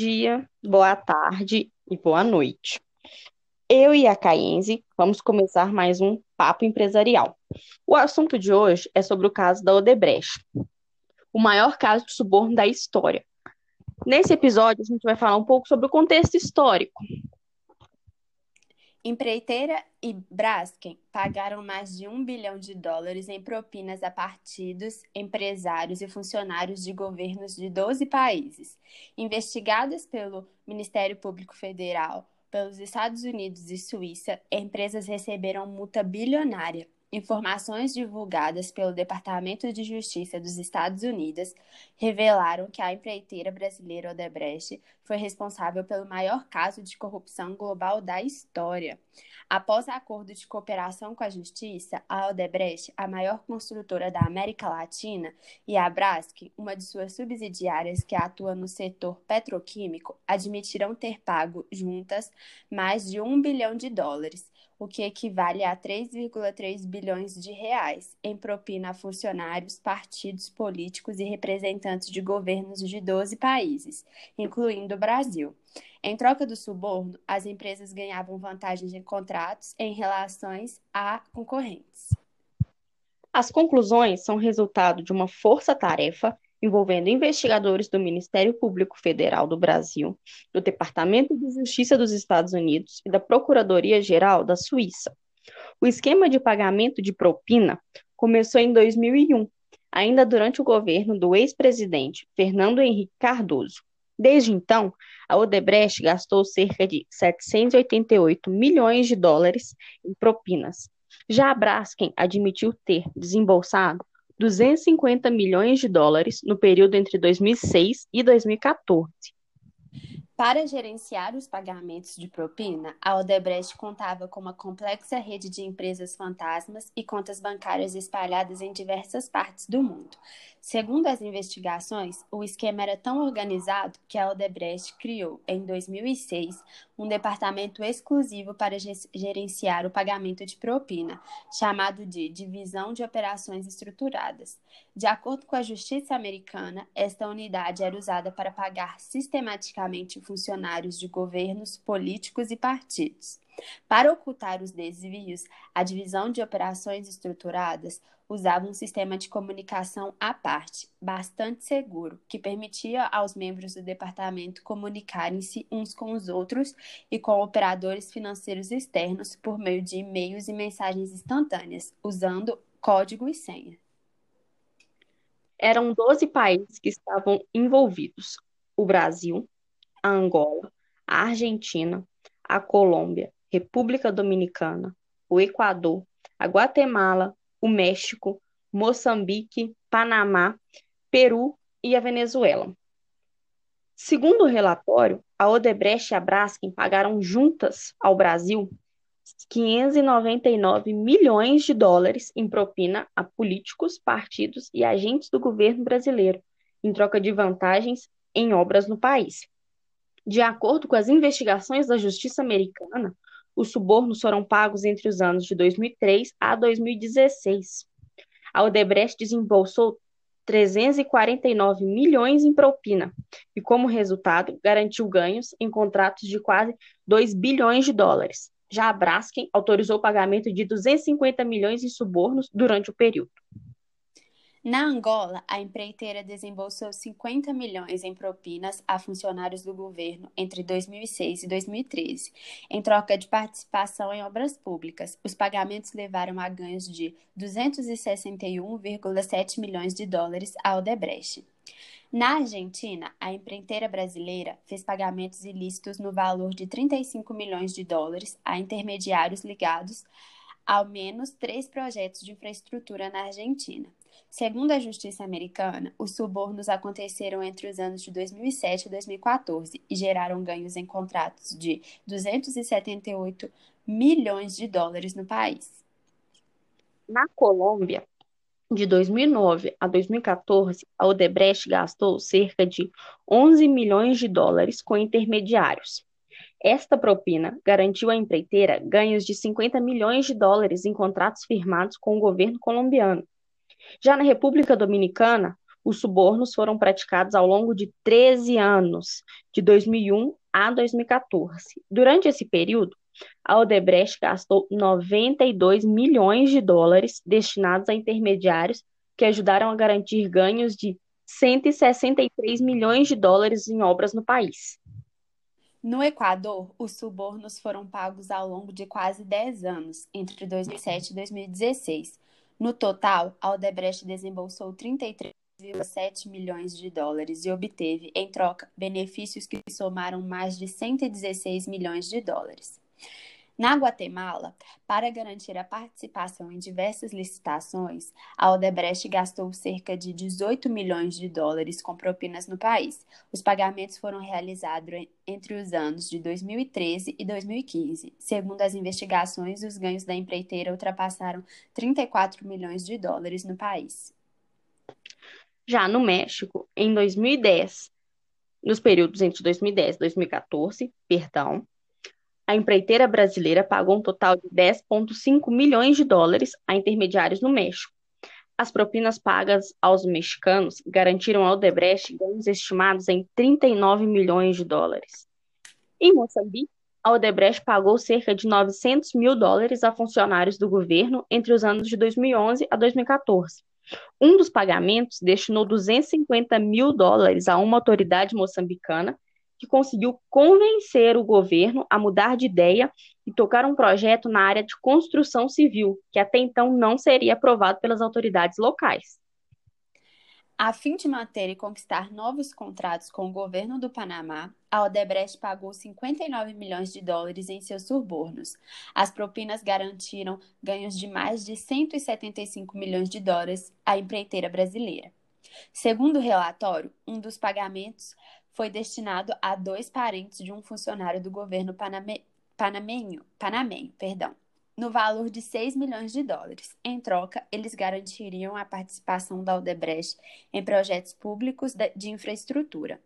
dia, boa tarde e boa noite. Eu e a Caenze vamos começar mais um Papo Empresarial. O assunto de hoje é sobre o caso da Odebrecht, o maior caso de suborno da história. Nesse episódio, a gente vai falar um pouco sobre o contexto histórico, Empreiteira e Braskem pagaram mais de um bilhão de dólares em propinas a partidos, empresários e funcionários de governos de 12 países. Investigadas pelo Ministério Público Federal, pelos Estados Unidos e Suíça, empresas receberam multa bilionária Informações divulgadas pelo Departamento de Justiça dos Estados Unidos revelaram que a empreiteira brasileira Odebrecht foi responsável pelo maior caso de corrupção global da história. Após acordo de cooperação com a Justiça, a Odebrecht, a maior construtora da América Latina, e a Braskem, uma de suas subsidiárias que atua no setor petroquímico, admitiram ter pago juntas mais de um bilhão de dólares o que equivale a 3,3 bilhões de reais, em propina a funcionários, partidos políticos e representantes de governos de 12 países, incluindo o Brasil. Em troca do suborno, as empresas ganhavam vantagens em contratos em relações a concorrentes. As conclusões são resultado de uma força-tarefa envolvendo investigadores do Ministério Público Federal do Brasil, do Departamento de Justiça dos Estados Unidos e da Procuradoria-Geral da Suíça. O esquema de pagamento de propina começou em 2001, ainda durante o governo do ex-presidente Fernando Henrique Cardoso. Desde então, a Odebrecht gastou cerca de 788 milhões de dólares em propinas. Já a Braskem admitiu ter desembolsado 250 milhões de dólares no período entre 2006 e 2014. Para gerenciar os pagamentos de propina, a Odebrecht contava com uma complexa rede de empresas fantasmas e contas bancárias espalhadas em diversas partes do mundo. Segundo as investigações, o esquema era tão organizado que a Odebrecht criou, em 2006, um departamento exclusivo para gerenciar o pagamento de propina, chamado de Divisão de Operações Estruturadas. De acordo com a Justiça Americana, esta unidade era usada para pagar sistematicamente funcionários de governos, políticos e partidos. Para ocultar os desvios, a Divisão de Operações Estruturadas usava um sistema de comunicação à parte, bastante seguro, que permitia aos membros do departamento comunicarem-se uns com os outros e com operadores financeiros externos por meio de e-mails e mensagens instantâneas, usando código e senha. Eram 12 países que estavam envolvidos: o Brasil, a Angola, a Argentina, a Colômbia, República Dominicana, o Equador, a Guatemala, o México, Moçambique, Panamá, Peru e a Venezuela. Segundo o relatório, a Odebrecht e a Braskem pagaram juntas ao Brasil 599 milhões de dólares em propina a políticos, partidos e agentes do governo brasileiro, em troca de vantagens em obras no país. De acordo com as investigações da Justiça Americana, os subornos foram pagos entre os anos de 2003 a 2016. A Odebrecht desembolsou 349 milhões em propina e, como resultado, garantiu ganhos em contratos de quase 2 bilhões de dólares. Já a Braskem autorizou o pagamento de 250 milhões em subornos durante o período. Na Angola, a empreiteira desembolsou 50 milhões em propinas a funcionários do governo entre 2006 e 2013, em troca de participação em obras públicas. Os pagamentos levaram a ganhos de 261,7 milhões de dólares à Odebrecht. Na Argentina, a empreiteira brasileira fez pagamentos ilícitos no valor de 35 milhões de dólares a intermediários ligados ao menos três projetos de infraestrutura na Argentina. Segundo a justiça americana, os subornos aconteceram entre os anos de 2007 e 2014 e geraram ganhos em contratos de 278 milhões de dólares no país. Na Colômbia, de 2009 a 2014, a Odebrecht gastou cerca de 11 milhões de dólares com intermediários. Esta propina garantiu à empreiteira ganhos de 50 milhões de dólares em contratos firmados com o governo colombiano. Já na República Dominicana, Os subornos foram praticados ao longo de 13 anos, de 2001 a 2014. Durante esse período, a Odebrecht gastou 92 milhões de dólares destinados a intermediários que ajudaram a garantir ganhos de 163 milhões de dólares em obras no país. No Equador, os subornos foram pagos ao longo de quase 10 anos, entre 2007 e 2016. No total, a Odebrecht desembolsou 33,7 milhões de dólares e obteve, em troca, benefícios que somaram mais de 116 milhões de dólares. Na Guatemala, para garantir a participação em diversas licitações, a Odebrecht gastou cerca de 18 milhões de dólares com propinas no país. Os pagamentos foram realizados entre os anos de 2013 e 2015. Segundo as investigações, os ganhos da empreiteira ultrapassaram 34 milhões de dólares no país. Já no México, em 2010, nos períodos entre 2010 e 2014, perdão, a empreiteira brasileira pagou um total de 10,5 milhões de dólares a intermediários no México. As propinas pagas aos mexicanos garantiram ao Odebrecht ganhos estimados em 39 milhões de dólares. Em Moçambique, a Odebrecht pagou cerca de 900 mil dólares a funcionários do governo entre os anos de 2011 a 2014. Um dos pagamentos destinou 250 mil dólares a uma autoridade moçambicana que conseguiu convencer o governo a mudar de ideia e tocar um projeto na área de construção civil, que até então não seria aprovado pelas autoridades locais. A fim de manter e conquistar novos contratos com o governo do Panamá, a Odebrecht pagou 59 milhões de dólares em seus subornos. As propinas garantiram ganhos de mais de 175 milhões de dólares à empreiteira brasileira. Segundo o relatório, um dos pagamentos foi destinado a dois parentes de um funcionário do governo paname, panamenho, panamenho, perdão, no valor de 6 milhões de dólares. Em troca, eles garantiriam a participação da Odebrecht em projetos públicos de infraestrutura.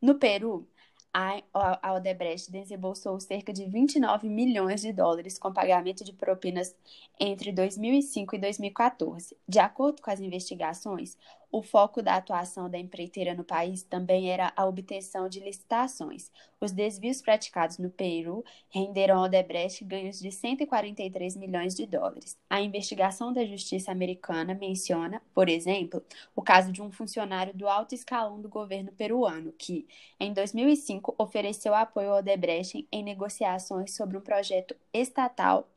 No Peru, a Odebrecht desembolsou cerca de 29 milhões de dólares com pagamento de propinas entre 2005 e 2014. De acordo com as investigações, o foco da atuação da empreiteira no país também era a obtenção de licitações. Os desvios praticados no Peru renderam ao Odebrecht ganhos de 143 milhões de dólares. A investigação da justiça americana menciona, por exemplo, o caso de um funcionário do alto escalão do governo peruano que, em 2005, ofereceu apoio ao Odebrecht em negociações sobre um projeto estatal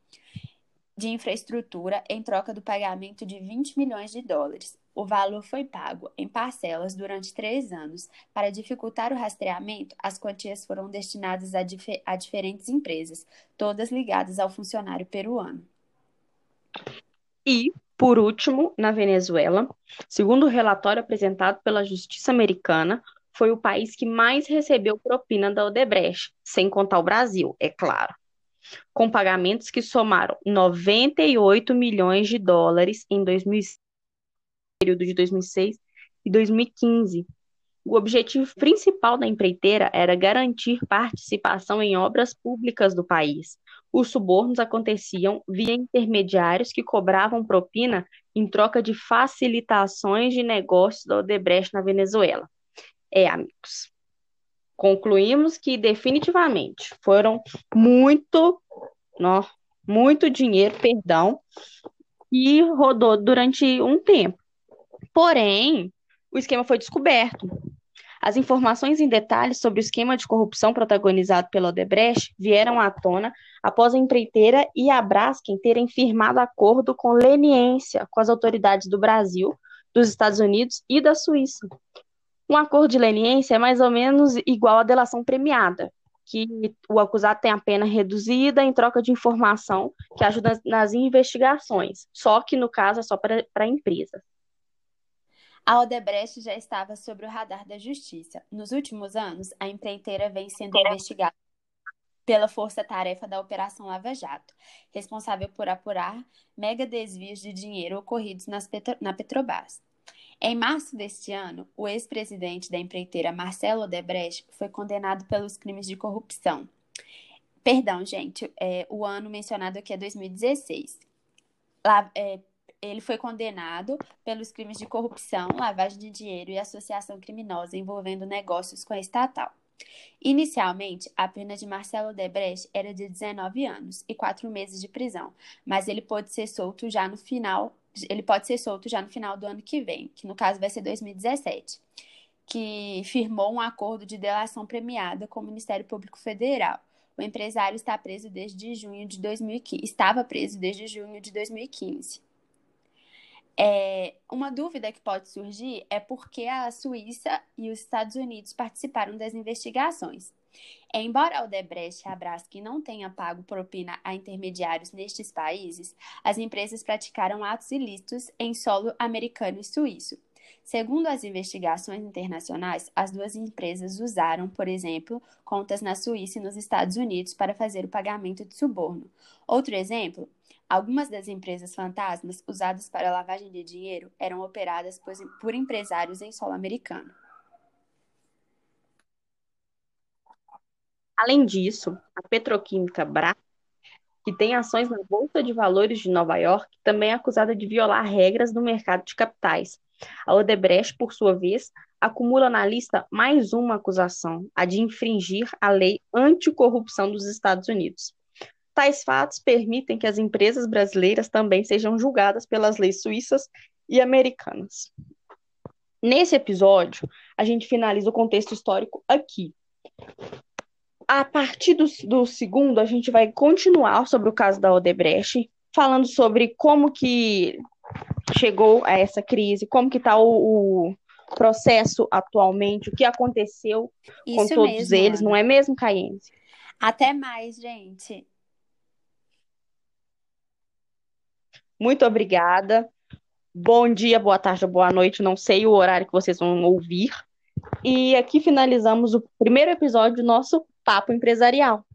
de infraestrutura em troca do pagamento de 20 milhões de dólares. O valor foi pago em parcelas durante três anos. Para dificultar o rastreamento, as quantias foram destinadas a, dif a diferentes empresas, todas ligadas ao funcionário peruano. E, por último, na Venezuela, segundo o relatório apresentado pela Justiça Americana, foi o país que mais recebeu propina da Odebrecht, sem contar o Brasil, é claro, com pagamentos que somaram 98 milhões de dólares em 2005 período de 2006 e 2015. O objetivo principal da empreiteira era garantir participação em obras públicas do país. Os subornos aconteciam via intermediários que cobravam propina em troca de facilitações de negócios da Odebrecht na Venezuela. É, amigos. Concluímos que definitivamente foram muito, não, muito dinheiro, perdão, e rodou durante um tempo. Porém, o esquema foi descoberto. As informações em detalhes sobre o esquema de corrupção protagonizado pela Odebrecht vieram à tona após a empreiteira e a Braskem terem firmado acordo com leniência com as autoridades do Brasil, dos Estados Unidos e da Suíça. Um acordo de leniência é mais ou menos igual à delação premiada, que o acusado tem a pena reduzida em troca de informação que ajuda nas investigações, só que no caso é só para a empresa. A Odebrecht já estava sob o radar da justiça. Nos últimos anos, a empreiteira vem sendo investigada pela força-tarefa da Operação Lava Jato, responsável por apurar mega desvios de dinheiro ocorridos Petro... na Petrobras. Em março deste ano, o ex-presidente da empreiteira Marcelo Odebrecht foi condenado pelos crimes de corrupção. Perdão, gente, é, o ano mencionado aqui é 2016. Lá, é, ele foi condenado pelos crimes de corrupção, lavagem de dinheiro e associação criminosa envolvendo negócios com a estatal. Inicialmente, a pena de Marcelo Debrecht era de 19 anos e 4 meses de prisão, mas ele pode ser solto já no final, ele pode ser solto já no final do ano que vem, que no caso vai ser 2017, que firmou um acordo de delação premiada com o Ministério Público Federal. O empresário está preso desde junho de 2015, estava preso desde junho de 2015. É, uma dúvida que pode surgir é por que a Suíça e os Estados Unidos participaram das investigações. Embora a Odebrecht e a Braskem não tenha pago propina a intermediários nestes países, as empresas praticaram atos ilícitos em solo americano e suíço. Segundo as investigações internacionais, as duas empresas usaram, por exemplo, contas na Suíça e nos Estados Unidos para fazer o pagamento de suborno. Outro exemplo Algumas das empresas fantasmas usadas para lavagem de dinheiro eram operadas por empresários em solo americano. Além disso, a petroquímica Bra, que tem ações na Bolsa de Valores de Nova York, também é acusada de violar regras do mercado de capitais. A Odebrecht, por sua vez, acumula na lista mais uma acusação, a de infringir a lei anticorrupção dos Estados Unidos. Tais fatos permitem que as empresas brasileiras também sejam julgadas pelas leis suíças e americanas. Nesse episódio, a gente finaliza o contexto histórico aqui. A partir do, do segundo, a gente vai continuar sobre o caso da Odebrecht, falando sobre como que chegou a essa crise, como que está o, o, processo atualmente, o que aconteceu Isso com todos mesmo, eles, Ana. não é mesmo, Caiense? Até mais, gente. Muito obrigada. Bom dia, boa tarde, boa noite. Não sei o horário que vocês vão ouvir. E aqui finalizamos o primeiro episódio do nosso Papo Empresarial.